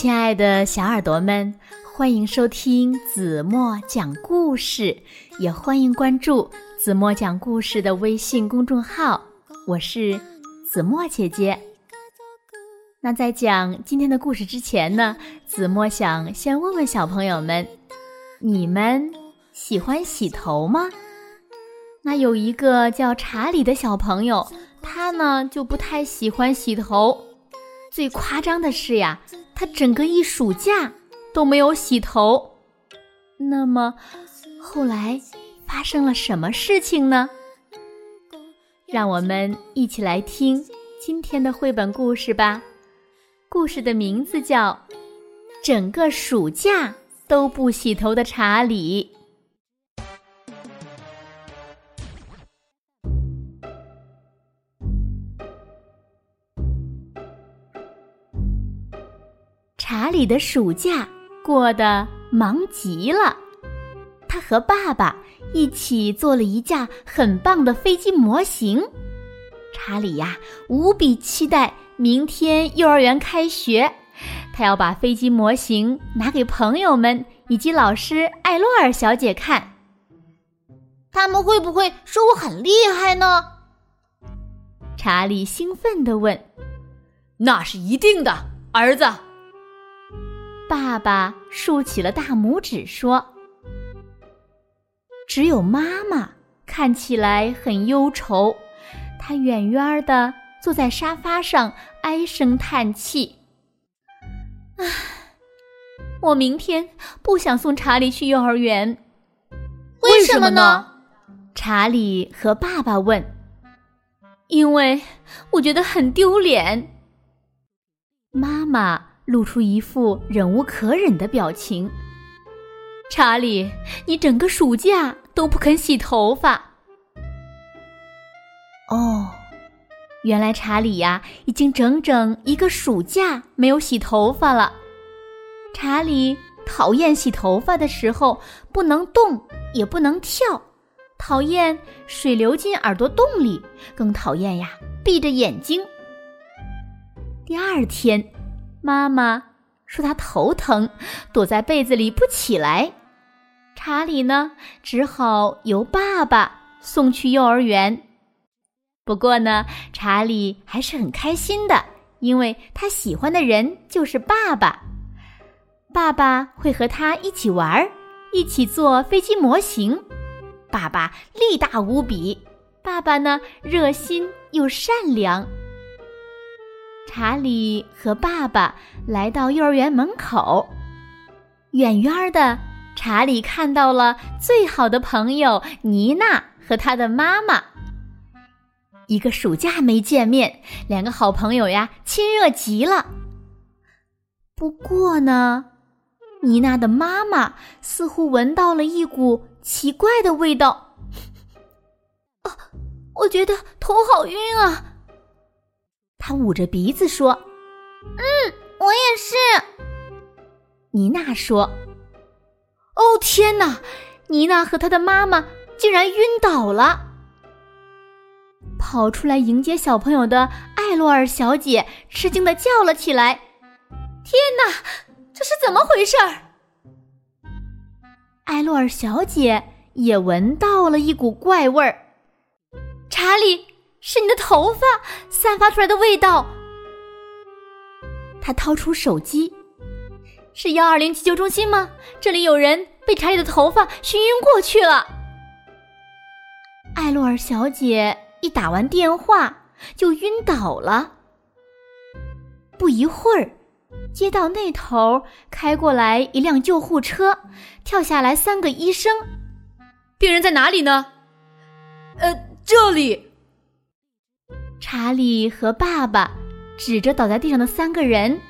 亲爱的小耳朵们，欢迎收听子墨讲故事，也欢迎关注子墨讲故事的微信公众号。我是子墨姐姐。那在讲今天的故事之前呢，子墨想先问问小朋友们：你们喜欢洗头吗？那有一个叫查理的小朋友，他呢就不太喜欢洗头。最夸张的是呀。他整个一暑假都没有洗头，那么后来发生了什么事情呢？让我们一起来听今天的绘本故事吧。故事的名字叫《整个暑假都不洗头的查理》。查理的暑假过得忙极了，他和爸爸一起做了一架很棒的飞机模型。查理呀，无比期待明天幼儿园开学，他要把飞机模型拿给朋友们以及老师艾洛尔小姐看。他们会不会说我很厉害呢？查理兴奋地问。“那是一定的，儿子。”爸爸竖起了大拇指，说：“只有妈妈看起来很忧愁，她远远的坐在沙发上，唉声叹气。唉，我明天不想送查理去幼儿园。为什么呢？”查理和爸爸问。“因为我觉得很丢脸。”妈妈。露出一副忍无可忍的表情。查理，你整个暑假都不肯洗头发。哦，原来查理呀，已经整整一个暑假没有洗头发了。查理讨厌洗头发的时候不能动也不能跳，讨厌水流进耳朵洞里，更讨厌呀闭着眼睛。第二天。妈妈说她头疼，躲在被子里不起来。查理呢，只好由爸爸送去幼儿园。不过呢，查理还是很开心的，因为他喜欢的人就是爸爸。爸爸会和他一起玩，一起做飞机模型。爸爸力大无比，爸爸呢，热心又善良。查理和爸爸来到幼儿园门口，远远的，查理看到了最好的朋友妮娜和她的妈妈。一个暑假没见面，两个好朋友呀，亲热极了。不过呢，妮娜的妈妈似乎闻到了一股奇怪的味道。啊，我觉得头好晕啊！他捂着鼻子说：“嗯，我也是。”妮娜说：“哦，天哪！妮娜和她的妈妈竟然晕倒了。”跑出来迎接小朋友的艾洛尔小姐吃惊的叫了起来：“天哪，这是怎么回事？”艾洛尔小姐也闻到了一股怪味儿，查理。是你的头发散发出来的味道。他掏出手机，是幺二零急救中心吗？这里有人被查理的头发熏晕过去了。艾洛尔小姐一打完电话就晕倒了。不一会儿，街道那头开过来一辆救护车，跳下来三个医生。病人在哪里呢？呃，这里。查理和爸爸指着倒在地上的三个人。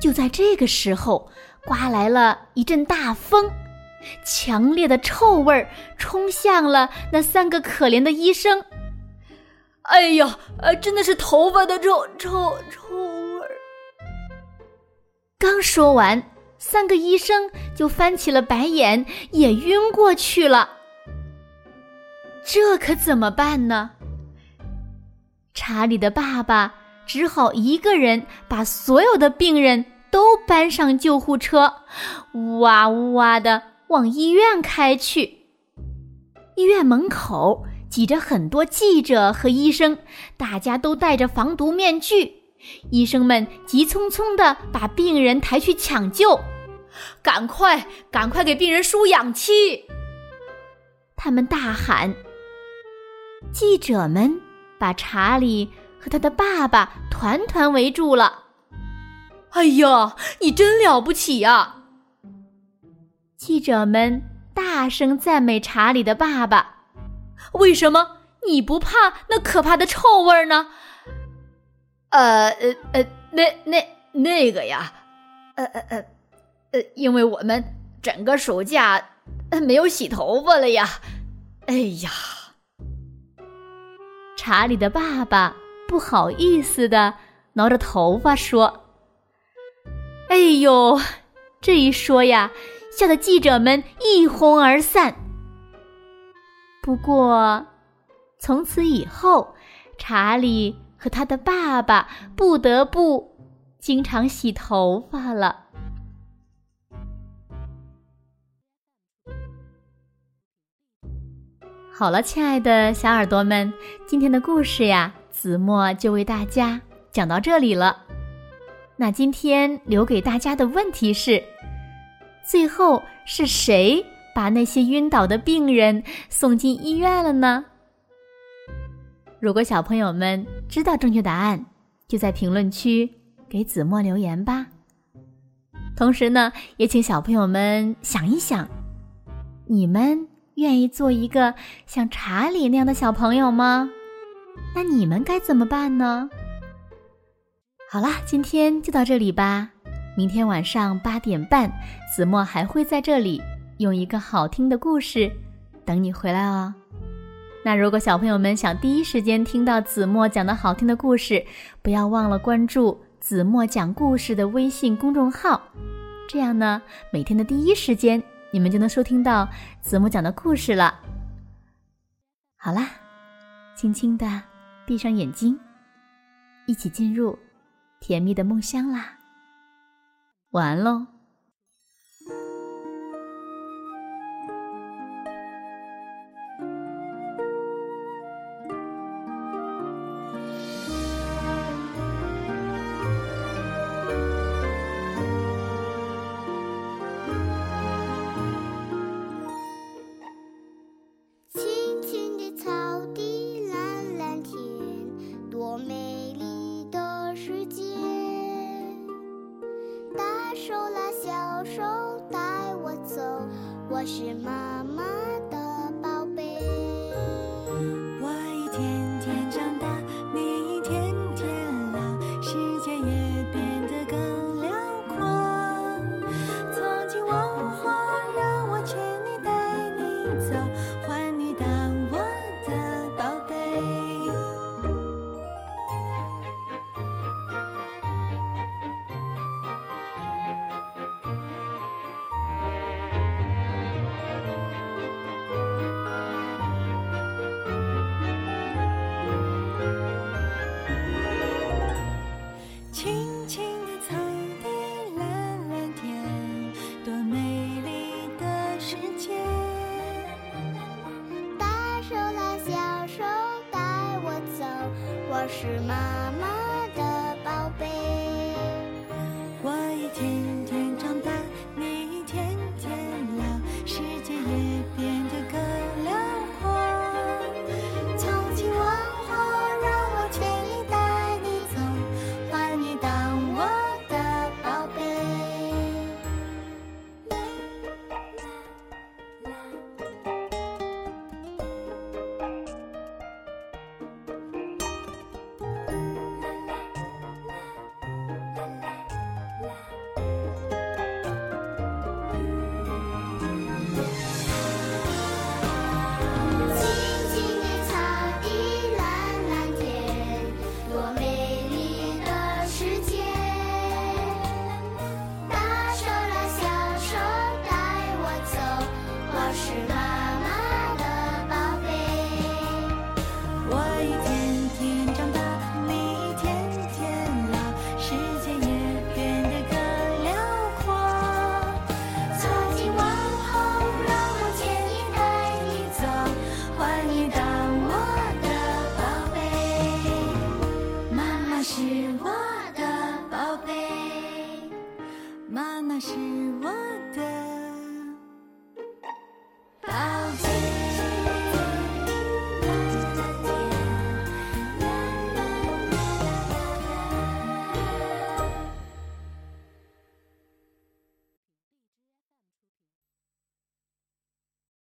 就在这个时候，刮来了一阵大风，强烈的臭味儿冲向了那三个可怜的医生。哎呀，呃，真的是头发的臭臭臭味儿！刚说完，三个医生就翻起了白眼，也晕过去了。这可怎么办呢？查理的爸爸只好一个人把所有的病人都搬上救护车，呜哇呜哇的往医院开去。医院门口挤着很多记者和医生，大家都戴着防毒面具。医生们急匆匆地把病人抬去抢救，赶快，赶快给病人输氧气！他们大喊。记者们把查理和他的爸爸团团围住了。哎呀，你真了不起呀！记者们大声赞美查理的爸爸。为什么你不怕那可怕的臭味呢？呃呃呃，那那那个呀，呃呃呃呃，因为我们整个暑假没有洗头发了呀。哎呀，查理的爸爸不好意思的挠着头发说：“哎呦，这一说呀，吓得记者们一哄而散。不过，从此以后，查理。”和他的爸爸不得不经常洗头发了。好了，亲爱的小耳朵们，今天的故事呀，子墨就为大家讲到这里了。那今天留给大家的问题是：最后是谁把那些晕倒的病人送进医院了呢？如果小朋友们知道正确答案，就在评论区给子墨留言吧。同时呢，也请小朋友们想一想，你们愿意做一个像查理那样的小朋友吗？那你们该怎么办呢？好啦，今天就到这里吧。明天晚上八点半，子墨还会在这里用一个好听的故事等你回来哦。那如果小朋友们想第一时间听到子墨讲的好听的故事，不要忘了关注子墨讲故事的微信公众号，这样呢，每天的第一时间你们就能收听到子墨讲的故事了。好啦，轻轻的闭上眼睛，一起进入甜蜜的梦乡啦。晚安喽。手带我走我是妈妈是妈妈的宝贝。我一天。妈妈是我的